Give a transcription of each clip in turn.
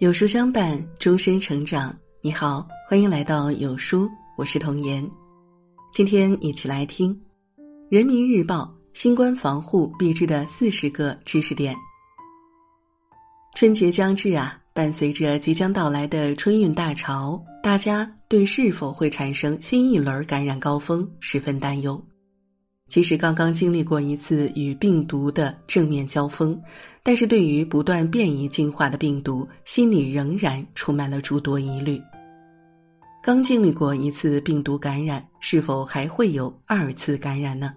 有书相伴，终身成长。你好，欢迎来到有书，我是童言。今天一起来听《人民日报》新冠防护必知的四十个知识点。春节将至啊，伴随着即将到来的春运大潮，大家对是否会产生新一轮感染高峰十分担忧。即使刚刚经历过一次与病毒的正面交锋，但是对于不断变异进化的病毒，心里仍然充满了诸多疑虑。刚经历过一次病毒感染，是否还会有二次感染呢？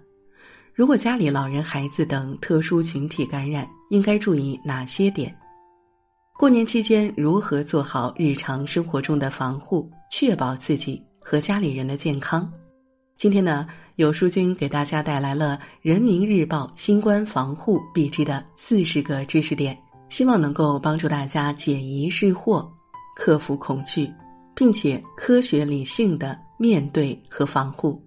如果家里老人、孩子等特殊群体感染，应该注意哪些点？过年期间如何做好日常生活中的防护，确保自己和家里人的健康？今天呢？有书君给大家带来了《人民日报》新冠防护必知的四十个知识点，希望能够帮助大家解疑释惑，克服恐惧，并且科学理性的面对和防护。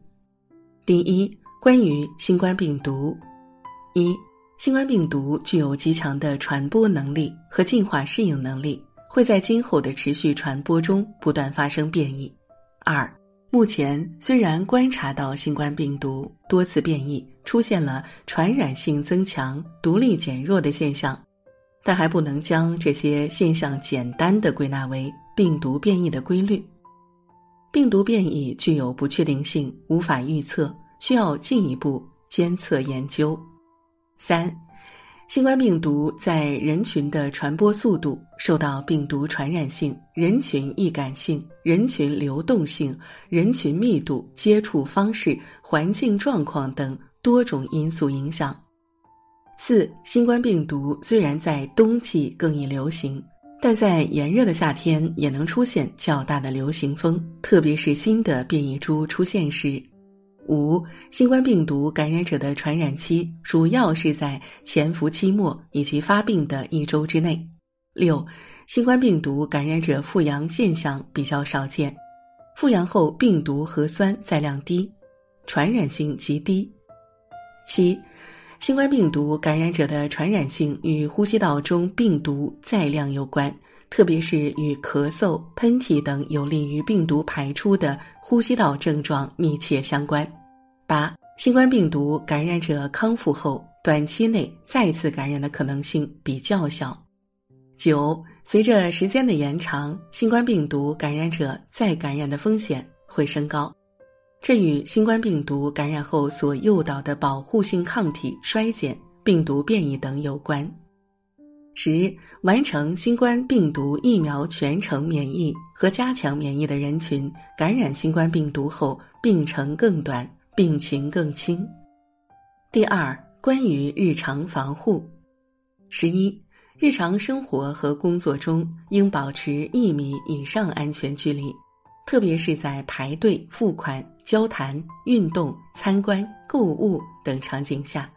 第一，关于新冠病毒，一，新冠病毒具有极强的传播能力和进化适应能力，会在今后的持续传播中不断发生变异。二。目前虽然观察到新冠病毒多次变异，出现了传染性增强、独立减弱的现象，但还不能将这些现象简单的归纳为病毒变异的规律。病毒变异具有不确定性，无法预测，需要进一步监测研究。三。新冠病毒在人群的传播速度受到病毒传染性、人群易感性、人群流动性、人群密度、接触方式、环境状况等多种因素影响。四、新冠病毒虽然在冬季更易流行，但在炎热的夏天也能出现较大的流行风，特别是新的变异株出现时。五、新冠病毒感染者的传染期主要是在潜伏期末以及发病的一周之内。六、新冠病毒感染者复阳现象比较少见，复阳后病毒核酸载量低，传染性极低。七、新冠病毒感染者的传染性与呼吸道中病毒载量有关，特别是与咳嗽、喷嚏等有利于病毒排出的呼吸道症状密切相关。八、新冠病毒感染者康复后，短期内再次感染的可能性比较小。九、随着时间的延长，新冠病毒感染者再感染的风险会升高，这与新冠病毒感染后所诱导的保护性抗体衰减、病毒变异等有关。十、完成新冠病毒疫苗全程免疫和加强免疫的人群，感染新冠病毒后病程更短。病情更轻。第二，关于日常防护，十一，日常生活和工作中应保持一米以上安全距离，特别是在排队、付款、交谈、运动、参观、购物等场景下。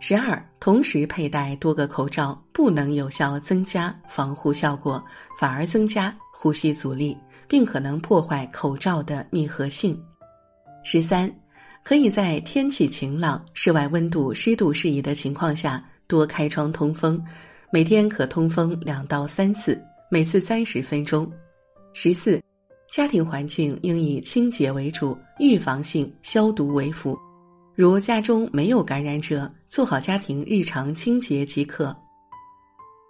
十二，同时佩戴多个口罩不能有效增加防护效果，反而增加呼吸阻力，并可能破坏口罩的密合性。十三，可以在天气晴朗、室外温度湿度适宜的情况下多开窗通风，每天可通风两到三次，每次三十分钟。十四，家庭环境应以清洁为主，预防性消毒为辅。如家中没有感染者，做好家庭日常清洁即可。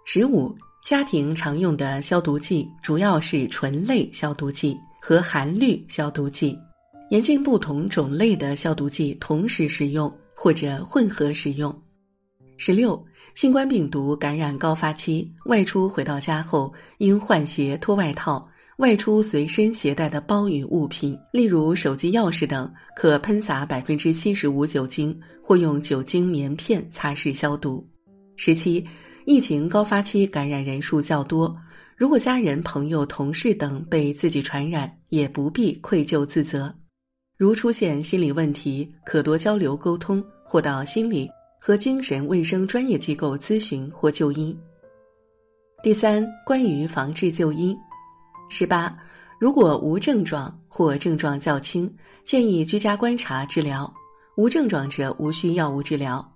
十五，家庭常用的消毒剂主要是醇类消毒剂和含氯消毒剂。严禁不同种类的消毒剂同时使用或者混合使用。十六，新冠病毒感染高发期，外出回到家后应换鞋脱外套。外出随身携带的包与物品，例如手机、钥匙等，可喷洒百分之七十五酒精，或用酒精棉片擦拭消毒。十七，疫情高发期感染人数较多，如果家人、朋友、同事等被自己传染，也不必愧疚自责。如出现心理问题，可多交流沟通，或到心理和精神卫生专业机构咨询或就医。第三，关于防治就医。十八，如果无症状或症状较轻，建议居家观察治疗；无症状者无需药物治疗。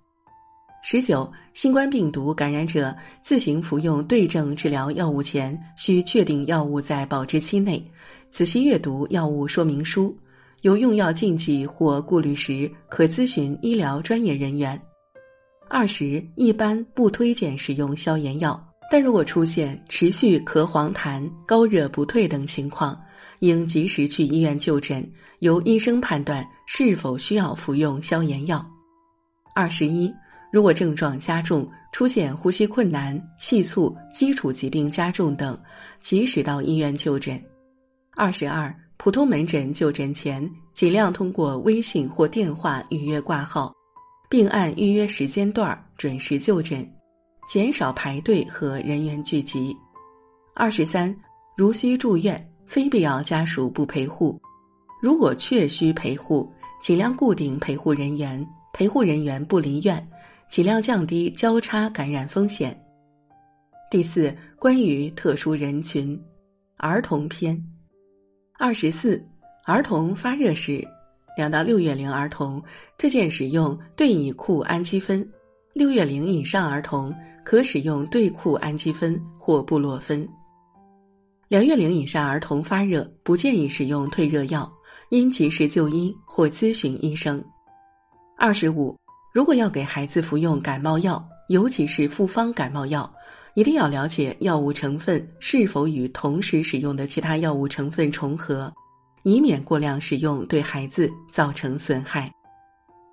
十九，新冠病毒感染者自行服用对症治疗药物前，需确定药物在保质期内，仔细阅读药物说明书。有用药禁忌或顾虑时，可咨询医疗专业人员。二十，一般不推荐使用消炎药，但如果出现持续咳黄痰、高热不退等情况，应及时去医院就诊，由医生判断是否需要服用消炎药。二十一，如果症状加重，出现呼吸困难、气促、基础疾病加重等，及时到医院就诊。二十二，普通门诊就诊前，尽量通过微信或电话预约挂号。并按预约时间段准时就诊，减少排队和人员聚集。二十三，如需住院，非必要家属不陪护。如果确需陪护，尽量固定陪护人员，陪护人员不离院，尽量降低交叉感染风险。第四，关于特殊人群，儿童篇。二十四，儿童发热时。两到六月龄儿童推荐使用对乙库氨基酚，六月龄以上儿童可使用对库氨基酚或布洛芬。两月龄以下儿童发热不建议使用退热药，应及时就医或咨询医生。二十五，如果要给孩子服用感冒药，尤其是复方感冒药，一定要了解药物成分是否与同时使用的其他药物成分重合。以免过量使用对孩子造成损害。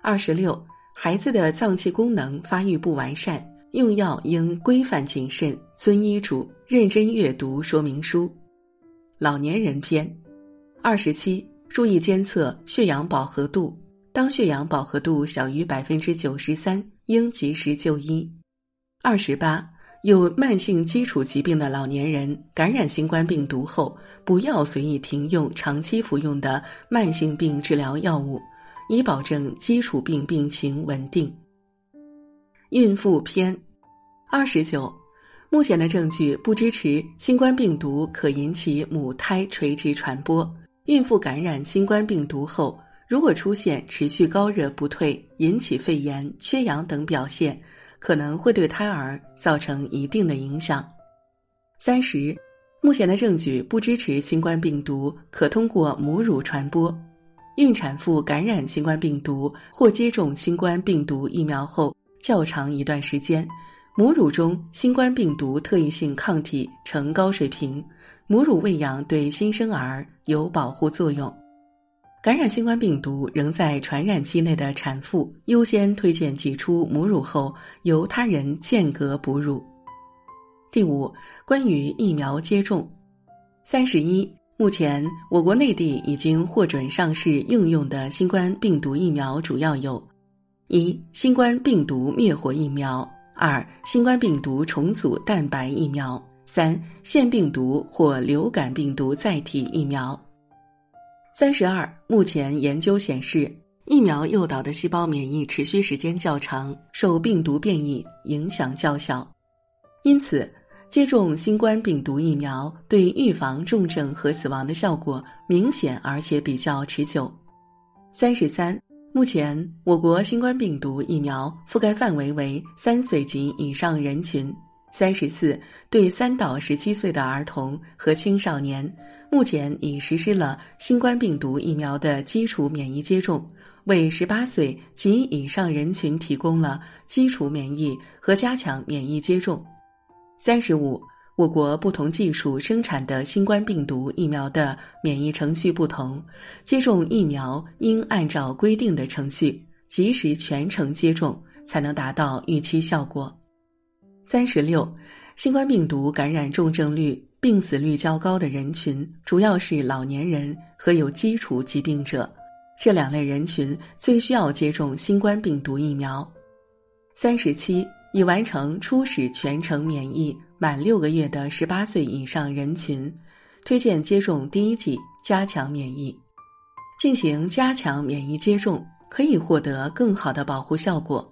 二十六，孩子的脏器功能发育不完善，用药应规范谨慎，遵医嘱，认真阅读说明书。老年人篇，二十七，注意监测血氧饱和度，当血氧饱和度小于百分之九十三，应及时就医。二十八。有慢性基础疾病的老年人感染新冠病毒后，不要随意停用长期服用的慢性病治疗药物，以保证基础病病情稳定。孕妇篇二十九，目前的证据不支持新冠病毒可引起母胎垂直传播。孕妇感染新冠病毒后，如果出现持续高热不退、引起肺炎、缺氧等表现。可能会对胎儿造成一定的影响。三十，目前的证据不支持新冠病毒可通过母乳传播。孕产妇感染新冠病毒或接种新冠病毒疫苗后较长一段时间，母乳中新冠病毒特异性抗体呈高水平，母乳喂养对新生儿有保护作用。感染新冠病毒仍在传染期内的产妇，优先推荐挤出母乳后由他人间隔哺乳。第五，关于疫苗接种，三十一，目前我国内地已经获准上市应用的新冠病毒疫苗主要有：一、新冠病毒灭活疫苗；二、新冠病毒重组蛋白疫苗；三、腺病毒或流感病毒载体疫苗。三十二，目前研究显示，疫苗诱导的细胞免疫持续时间较长，受病毒变异影响较小，因此接种新冠病毒疫苗对预防重症和死亡的效果明显而且比较持久。三十三，目前我国新冠病毒疫苗覆盖范围为三岁及以上人群。三十四，对三到十七岁的儿童和青少年，目前已实施了新冠病毒疫苗的基础免疫接种，为十八岁及以上人群提供了基础免疫和加强免疫接种。三十五，我国不同技术生产的新冠病毒疫苗的免疫程序不同，接种疫苗应按照规定的程序，及时全程接种，才能达到预期效果。三十六，新冠病毒感染重症率、病死率较高的人群，主要是老年人和有基础疾病者，这两类人群最需要接种新冠病毒疫苗。三十七，已完成初始全程免疫满六个月的十八岁以上人群，推荐接种第一剂加强免疫。进行加强免疫接种，可以获得更好的保护效果。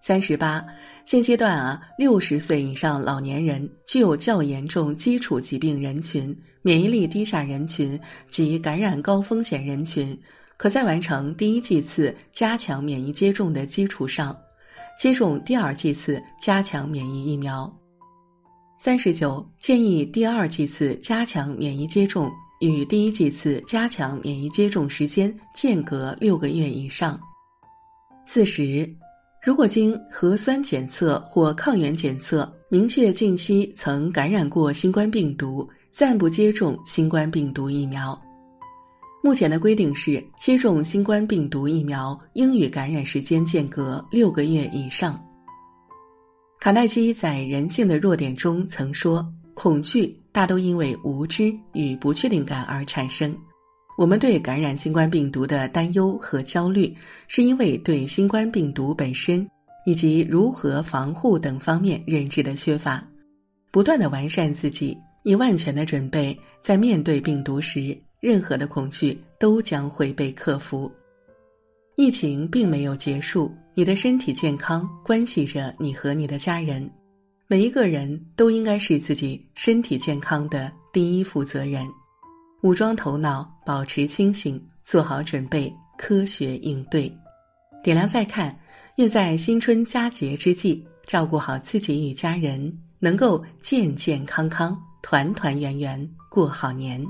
三十八，现阶段啊，六十岁以上老年人、具有较严重基础疾病人群、免疫力低下人群及感染高风险人群，可在完成第一剂次加强免疫接种的基础上，接种第二剂次加强免疫疫苗。三十九，建议第二剂次加强免疫接种与第一剂次加强免疫接种时间间隔六个月以上。四十，如果经核酸检测或抗原检测明确近期曾感染过新冠病毒，暂不接种新冠病毒疫苗。目前的规定是，接种新冠病毒疫苗应与感染时间间隔六个月以上。卡耐基在《人性的弱点》中曾说：“恐惧大都因为无知与不确定感而产生。我们对感染新冠病毒的担忧和焦虑，是因为对新冠病毒本身以及如何防护等方面认知的缺乏。不断的完善自己，以万全的准备，在面对病毒时。”任何的恐惧都将会被克服。疫情并没有结束，你的身体健康关系着你和你的家人。每一个人都应该是自己身体健康的第一负责人。武装头脑，保持清醒，做好准备，科学应对。点亮再看，愿在新春佳节之际，照顾好自己与家人，能够健健康康、团团圆圆过好年。